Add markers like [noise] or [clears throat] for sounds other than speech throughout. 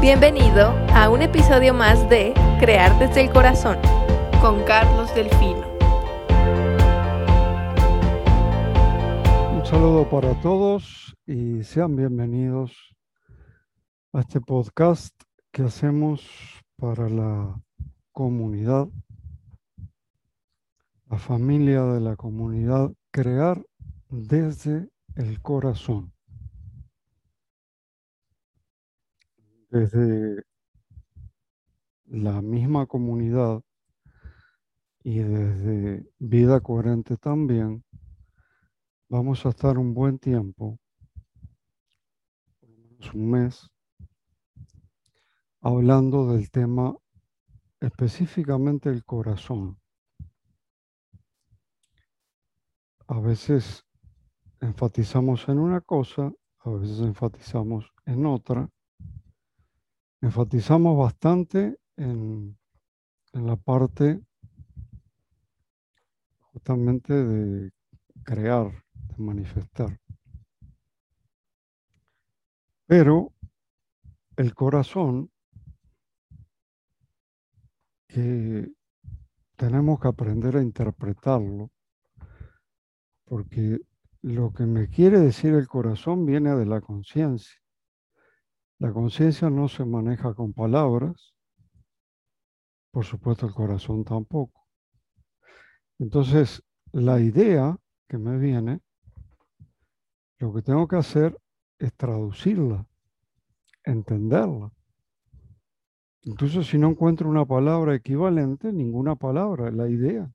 Bienvenido a un episodio más de Crear desde el Corazón con Carlos Delfino. Un saludo para todos y sean bienvenidos a este podcast que hacemos para la comunidad, la familia de la comunidad, crear desde el corazón. Desde la misma comunidad y desde vida coherente también, vamos a estar un buen tiempo, por lo menos un mes, hablando del tema específicamente el corazón. A veces enfatizamos en una cosa, a veces enfatizamos en otra. Enfatizamos bastante en, la parte justamente de crear, de manifestar. Pero el corazón que tenemos que aprender a interpretarlo, porque lo que me quiere decir el corazón viene de la conciencia. La conciencia no se maneja con palabras, por supuesto el corazón tampoco. Entonces, la idea que me viene, lo que tengo que hacer es traducirla, entenderla. Incluso si no encuentro una palabra equivalente, ninguna palabra, la idea.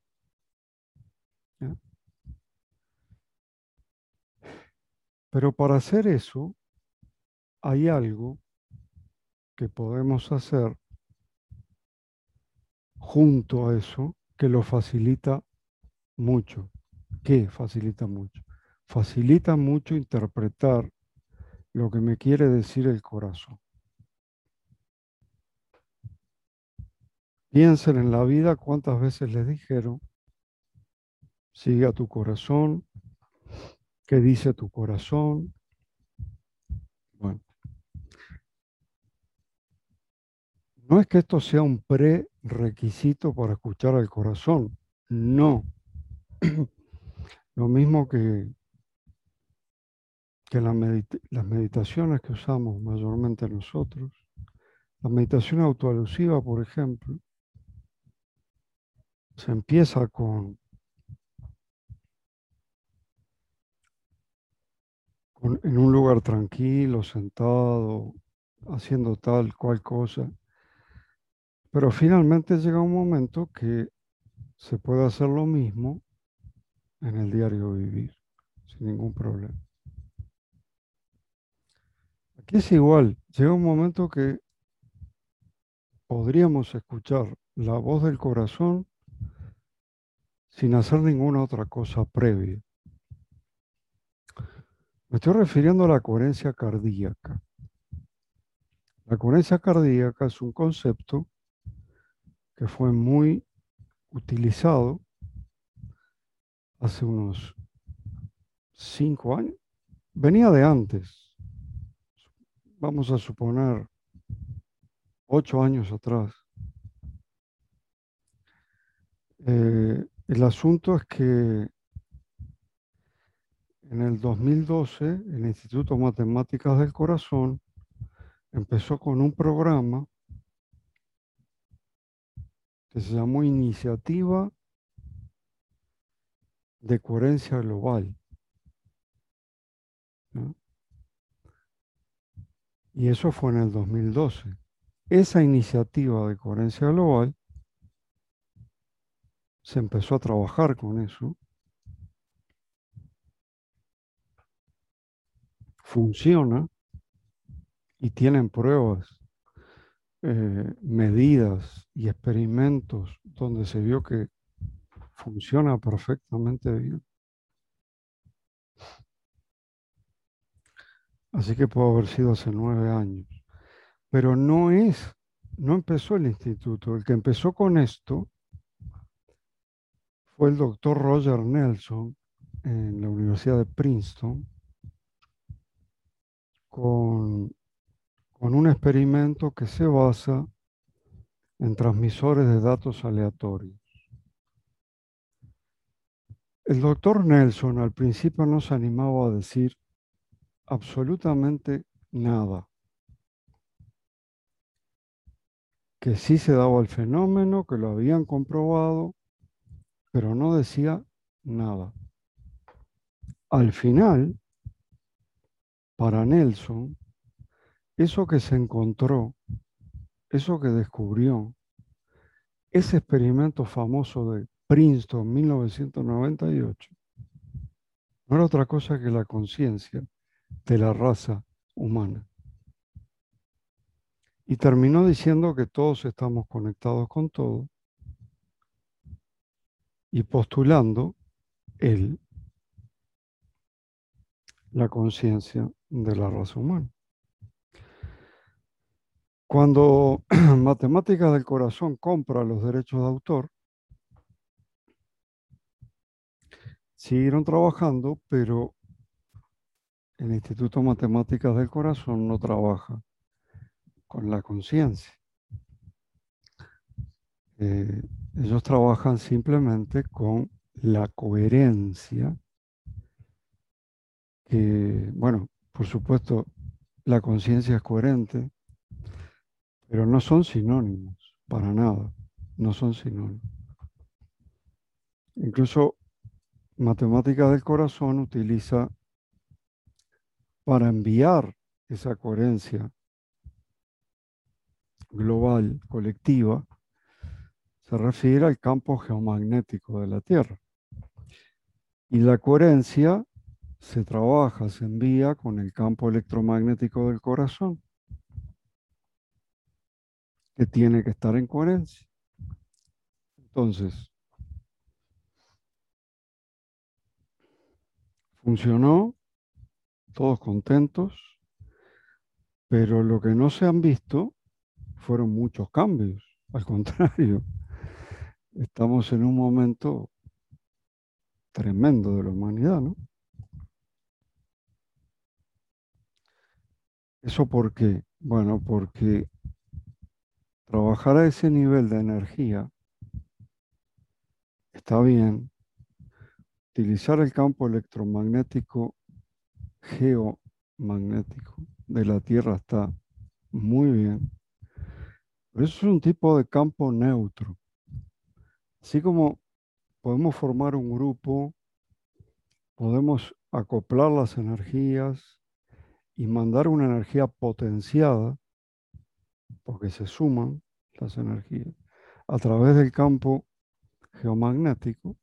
Pero para hacer eso, hay algo que podemos hacer junto a eso que lo facilita mucho. ¿Qué facilita mucho? Facilita mucho interpretar lo que me quiere decir el corazón. Piensen en la vida cuántas veces les dijeron, sigue a tu corazón, qué dice tu corazón. No es que esto sea un prerequisito para escuchar al corazón, no. [clears throat] Lo mismo que, que las meditaciones que usamos mayormente nosotros, la meditación autoalusiva, por ejemplo, se empieza con, en un lugar tranquilo, sentado, haciendo tal cual cosa. Pero finalmente llega un momento que se puede hacer lo mismo en el diario vivir, sin ningún problema. Aquí es igual, llega un momento que podríamos escuchar la voz del corazón sin hacer ninguna otra cosa previa. Me estoy refiriendo a la coherencia cardíaca. La coherencia cardíaca es un concepto que fue muy utilizado hace unos cinco años. Venía de antes, vamos a suponer ocho años atrás. Eh, el asunto es que en el 2012 el Instituto Matemáticas del Corazón empezó con un programa que se llamó Iniciativa de Coherencia Global. Y eso fue en el 2012. Esa iniciativa de coherencia global se empezó a trabajar con eso. Funciona y tienen pruebas, medidas y experimentos donde se vio que funciona perfectamente bien. Así que puede haber sido hace nueve años. Pero no es, no empezó el instituto. El que empezó con esto fue el doctor Roger Nelson en la Universidad de Princeton con, con un experimento que se basa en transmisores de datos aleatorios. El doctor Nelson al principio no se animaba a decir absolutamente nada. Que sí se daba el fenómeno, que lo habían comprobado, pero no decía nada. Al final, para Nelson, eso que se encontró, eso que descubrió, ese experimento famoso de Princeton 1998, no era otra cosa que la conciencia de la raza humana. Y terminó diciendo que todos estamos conectados con todo y postulando él la conciencia de la raza humana. Cuando [clears throat] Matemáticas del Corazón compra los derechos de autor, siguieron trabajando, pero el Instituto Matemáticas del Corazón no trabaja con la conciencia. Eh, ellos trabajan simplemente con la coherencia, bueno, por supuesto, la conciencia es coherente, pero no son sinónimos, para nada, no son sinónimos. Incluso Matemáticas del Corazón utiliza para enviar esa coherencia global, colectiva, se refiere al campo geomagnético de la Tierra. Y la coherencia se trabaja, se envía con el campo electromagnético del corazón, que tiene que estar en coherencia. Entonces, funcionó, todos contentos, pero lo que no se han visto fueron muchos cambios, [laughs] al contrario, estamos en un momento tremendo de la humanidad, ¿no? ¿Eso por qué? Bueno, porque trabajar a ese nivel de energía está bien. Utilizar el campo electromagnético geomagnético de la Tierra está muy bien. Pero eso es un tipo de campo neutro. Así como podemos formar un grupo, podemos acoplar las energías y mandar una energía potenciada, porque se suman las energías, a través del campo geomagnético.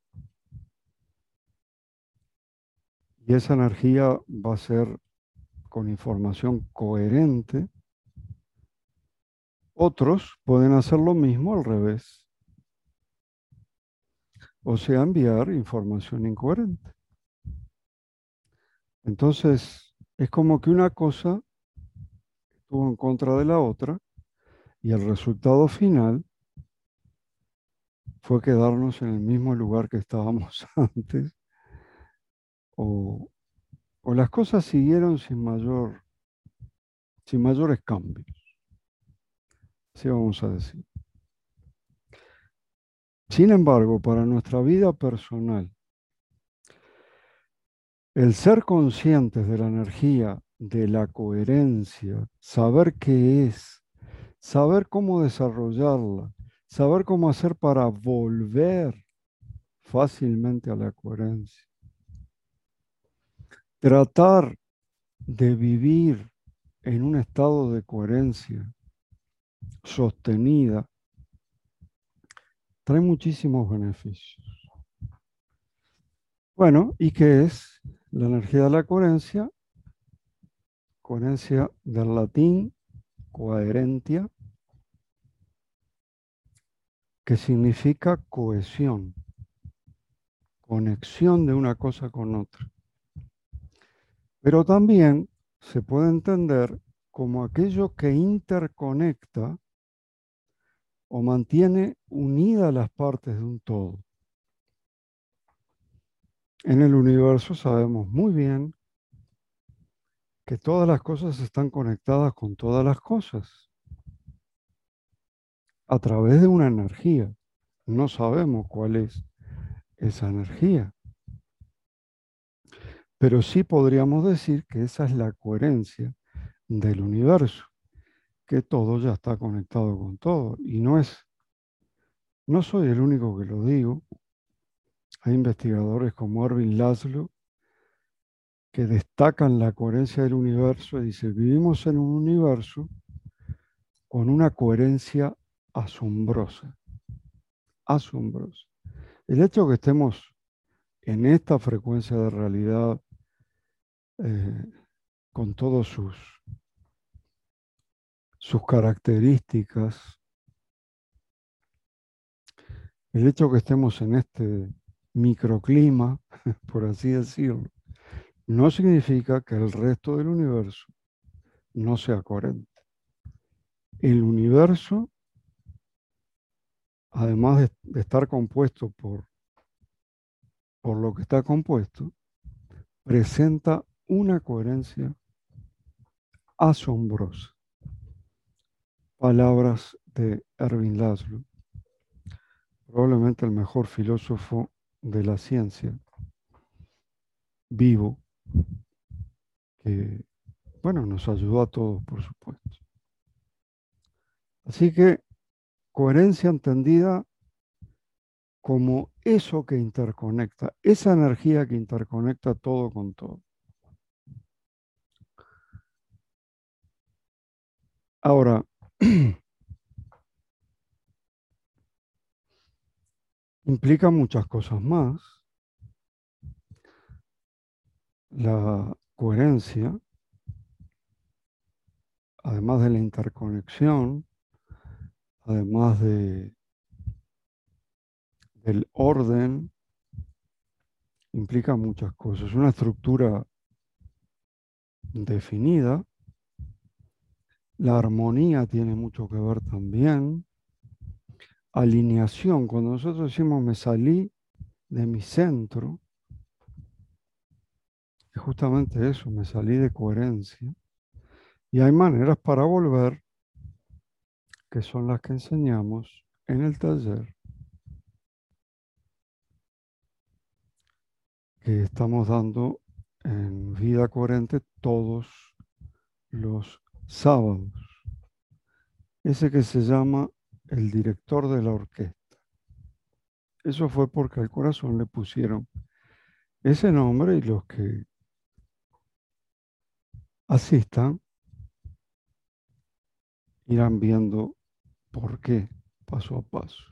Y esa energía va a ser con información coherente otros pueden hacer lo mismo al revés. O sea, enviar información incoherente. Entonces, es como que una cosa estuvo en contra de la otra y el resultado final fue quedarnos en el mismo lugar que estábamos [laughs] antes o, o las cosas siguieron sin mayor sin mayores cambios. Así vamos a decir. Sin embargo, para nuestra vida personal, el ser conscientes de la energía, de la coherencia, saber qué es, saber cómo desarrollarla, saber cómo hacer para volver fácilmente a la coherencia. Tratar de vivir en un estado de coherencia sostenida, trae muchísimos beneficios. Bueno, ¿y qué es la energía de la coherencia? Coherencia del latín coherentia, que significa cohesión, conexión de una cosa con otra. Pero también se puede entender como aquello que interconecta o mantiene unidas las partes de un todo. En el universo sabemos muy bien que todas las cosas están conectadas con todas las cosas a través de una energía. No sabemos cuál es esa energía. Pero sí podríamos decir que esa es la coherencia del universo, que todo ya está conectado con todo. Y no es, no soy el único que lo digo. Hay investigadores como Erwin Laszlo que destacan la coherencia del universo dice, vivimos en un universo con una coherencia asombrosa, asombrosa. El hecho que estemos en esta frecuencia de realidad eh, con todas sus, sus características, el hecho que estemos en este microclima, [laughs] por así decirlo, no significa que el resto del universo no sea coherente. El universo, además de, estar compuesto por, por lo que está compuesto, presenta una coherencia asombrosa. Palabras de Erwin Laszlo, probablemente el mejor filósofo de la ciencia, vivo, que, bueno, nos ayudó a todos, por supuesto. Así que coherencia entendida como eso que interconecta, esa energía que interconecta todo con todo. Ahora, [clears throat] implica muchas cosas más. La coherencia, además de la interconexión, además de, del orden, implica muchas cosas. Una estructura definida la armonía tiene mucho que ver también. Alineación. Cuando nosotros decimos me salí de mi centro, justamente eso, me salí de coherencia. Y hay maneras para volver, que son las que enseñamos en el taller, que estamos dando en vida coherente todos los sábados. Ese que se llama el director de la orquesta. Eso fue porque al corazón le pusieron ese nombre y los que asistan irán viendo por qué paso a paso.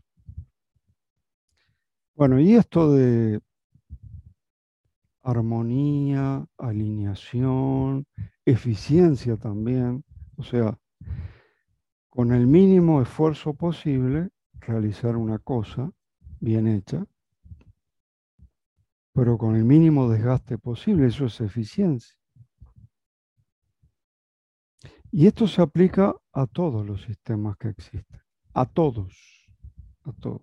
Bueno, y esto de armonía, alineación, eficiencia también, o sea, con el mínimo esfuerzo posible, realizar una cosa bien hecha, pero con el mínimo desgaste posible, eso es eficiencia. Y esto se aplica a todos los sistemas que existen, a todos, a todos.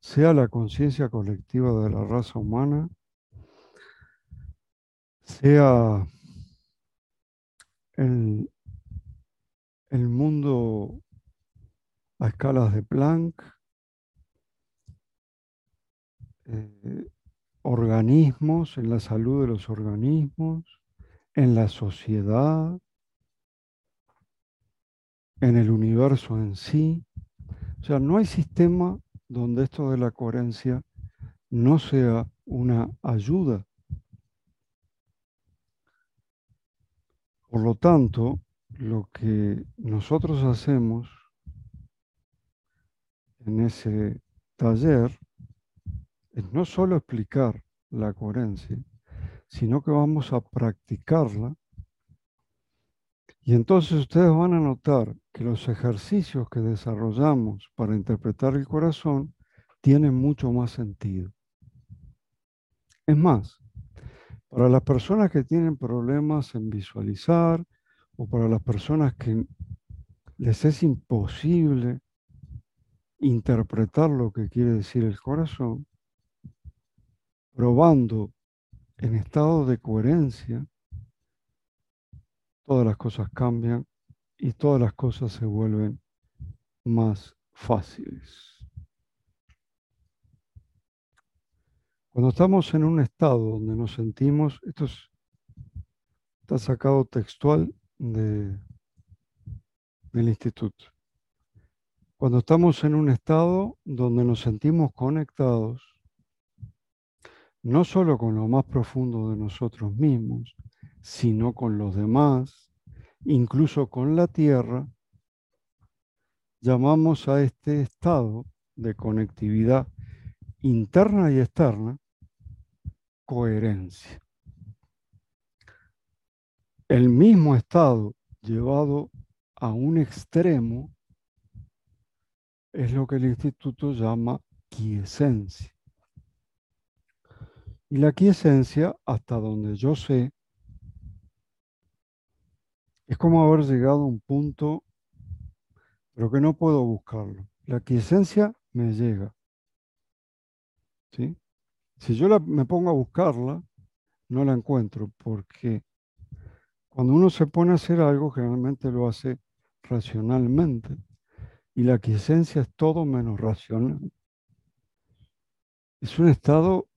Sea la conciencia colectiva de la raza humana, sea el el mundo a escalas de Planck, eh, organismos, en la salud de los organismos, en la sociedad, en el universo en sí. O sea, no hay sistema donde esto de la coherencia no sea una ayuda. Por lo tanto, lo que nosotros hacemos en ese taller es no solo explicar la coherencia, sino que vamos a practicarla. Y entonces ustedes van a notar que los ejercicios que desarrollamos para interpretar el corazón tienen mucho más sentido. Es más, para las personas que tienen problemas en visualizar, o para las personas que les es imposible interpretar lo que quiere decir el corazón, probando en estado de coherencia todas las cosas cambian y todas las cosas se vuelven más fáciles. Cuando estamos en un estado donde nos sentimos, esto está sacado textual de, del instituto. Cuando estamos en un estado donde nos sentimos conectados, no solo con lo más profundo de nosotros mismos, sino con los demás, incluso con la tierra, llamamos a este estado de conectividad interna y externa coherencia. El mismo estado llevado a un extremo es lo que el instituto llama quiesencia. Y la quiesencia, hasta donde yo sé, es como haber llegado a un punto, pero que no puedo buscarlo. La quiesencia me llega. ¿Sí? Si yo me pongo a buscarla, no la encuentro, porque cuando uno se pone a hacer algo, generalmente lo hace racionalmente. Y la quiesencia es todo menos racional. Es un estado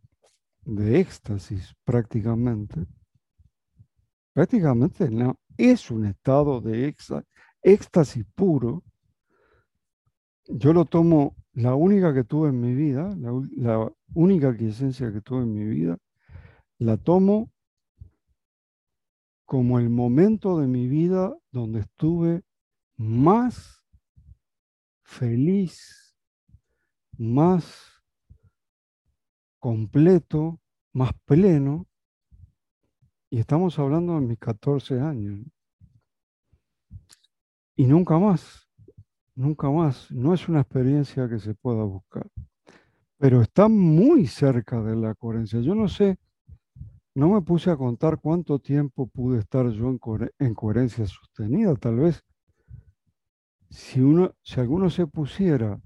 de éxtasis prácticamente. Prácticamente no, es un estado de éxtasis puro. Yo lo tomo la única que tuve en mi vida, la, única quiesencia que tuve en mi vida, la tomo como el momento de mi vida donde estuve más feliz, más completo, más pleno. Y estamos hablando de mis 14 años. Y nunca más nunca más. No es una experiencia que se pueda buscar. Pero está muy cerca de la coherencia. Yo no sé, no me puse a contar cuánto tiempo pude estar yo en, coherencia sostenida. Tal vez, si, uno, si alguno se pusiera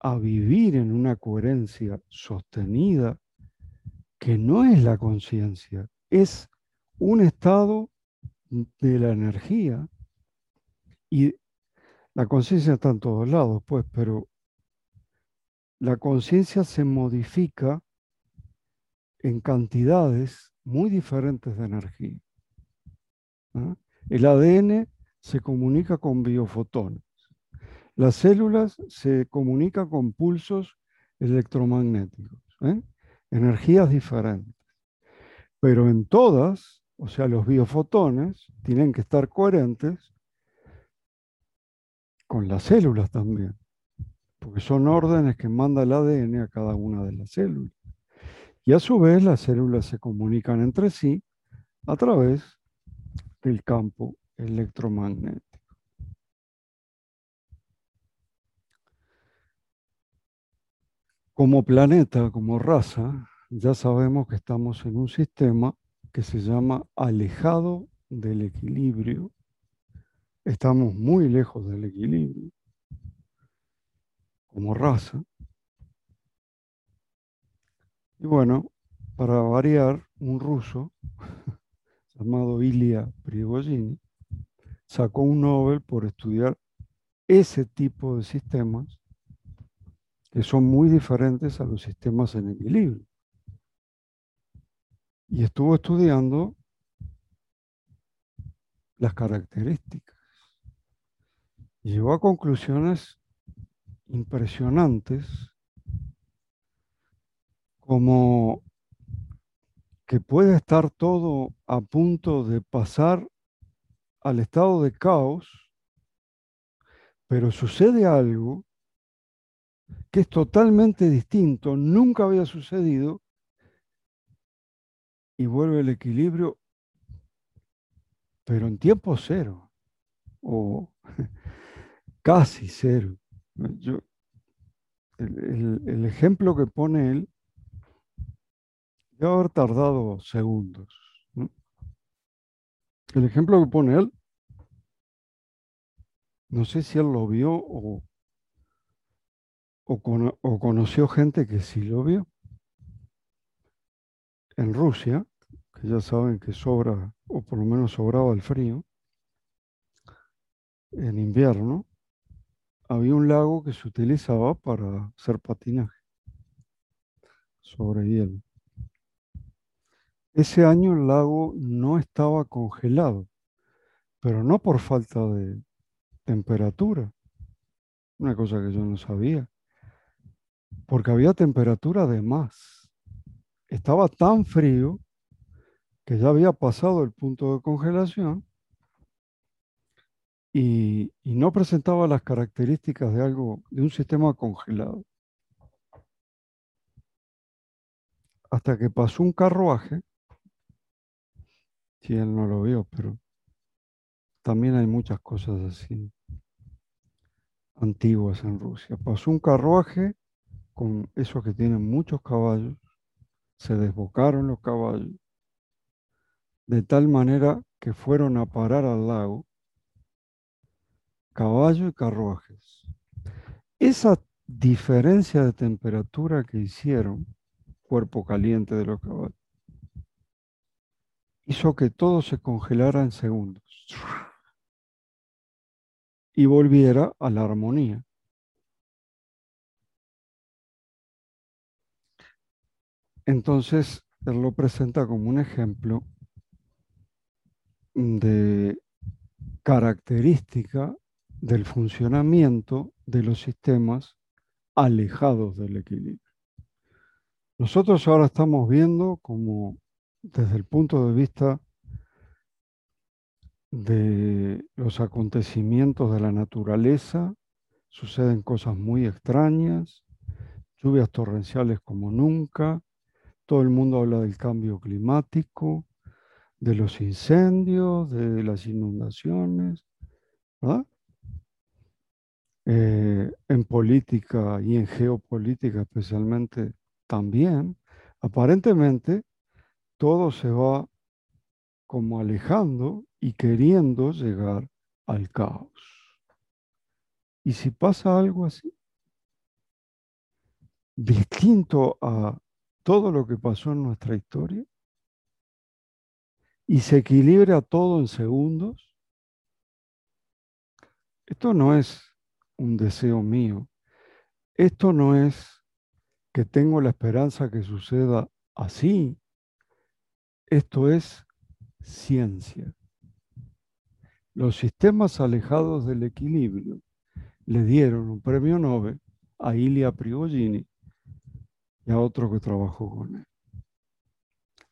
a vivir en una coherencia sostenida, que no es la conciencia, es un estado de la energía. Y la conciencia está en todos lados, pues, pero la conciencia se modifica en cantidades muy diferentes de energía. ¿ah? El ADN se comunica con biofotones. Las células se comunican con pulsos electromagnéticos, ¿eh? energías diferentes. Pero en todas, o sea, los biofotones tienen que estar coherentes con las células también, porque son órdenes que manda el ADN a cada una de las células. Y a su vez las células se comunican entre sí a través del campo electromagnético. Como planeta, como raza, ya sabemos que estamos en un sistema que se llama alejado del equilibrio Estamos muy lejos del equilibrio como raza. Y bueno, para variar, un ruso [laughs] llamado Ilya Prigozhin sacó un Nobel por estudiar ese tipo de sistemas que son muy diferentes a los sistemas en equilibrio. Y estuvo estudiando las características. Llegó a conclusiones impresionantes como que puede estar todo a punto de pasar al estado de caos, pero sucede algo que es totalmente distinto, nunca había sucedido, y vuelve el equilibrio, pero en tiempo cero, o [laughs] casi cero. Yo, el, ejemplo que pone él debe haber tardado segundos. El ejemplo que pone él, no sé si él lo vio o, o, conoció gente que sí lo vio. En Rusia, que ya saben que sobra o por lo menos sobraba el frío, en invierno, había un lago que se utilizaba para hacer patinaje sobre hielo. Ese año el lago no estaba congelado, pero no por falta de temperatura, una cosa que yo no sabía, porque había temperatura de más. Estaba tan frío que ya había pasado el punto de congelación y, no presentaba las características de algo, de un sistema congelado. Hasta que pasó un carruaje, si él no lo vio, pero también hay muchas cosas así antiguas en Rusia. Pasó un carruaje con esos que tienen muchos caballos, se desbocaron los caballos, de tal manera que fueron a parar al lago caballo y carruajes. Esa diferencia de temperatura que hicieron, cuerpo caliente de los caballos, hizo que todo se congelara en segundos y volviera a la armonía. Entonces, él lo presenta como un ejemplo de característica del funcionamiento de los sistemas alejados del equilibrio. Nosotros ahora estamos viendo como desde el punto de vista de los acontecimientos de la naturaleza, suceden cosas muy extrañas, lluvias torrenciales como nunca, todo el mundo habla del cambio climático, de los incendios, de las inundaciones, ¿verdad? Eh, en política y en geopolítica especialmente también, aparentemente todo se va como alejando y queriendo llegar al caos. Y si pasa algo así, distinto a todo lo que pasó en nuestra historia, y se equilibra todo en segundos, esto no es un deseo mío. Esto no es que tengo la esperanza que suceda así. Esto es ciencia. Los sistemas alejados del equilibrio le dieron un premio Nobel a Ilia Prigogine y a otro que trabajó con él.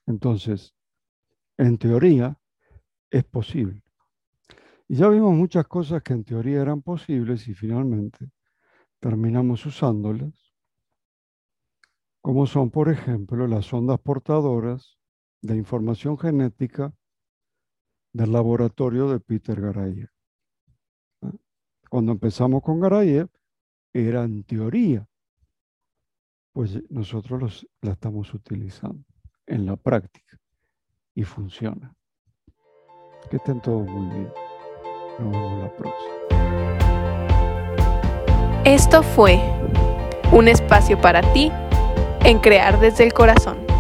Entonces, en teoría, es posible. Y ya vimos muchas cosas que en teoría eran posibles y finalmente terminamos usándolas, como son, por ejemplo, las ondas portadoras de información genética del laboratorio de Peter Garayev. Cuando empezamos con Garayev, era en teoría, pues nosotros la estamos utilizando en la práctica y funciona. Que estén todos muy bien. Nos vemos la próxima. Esto fue un espacio para ti en crear desde el corazón.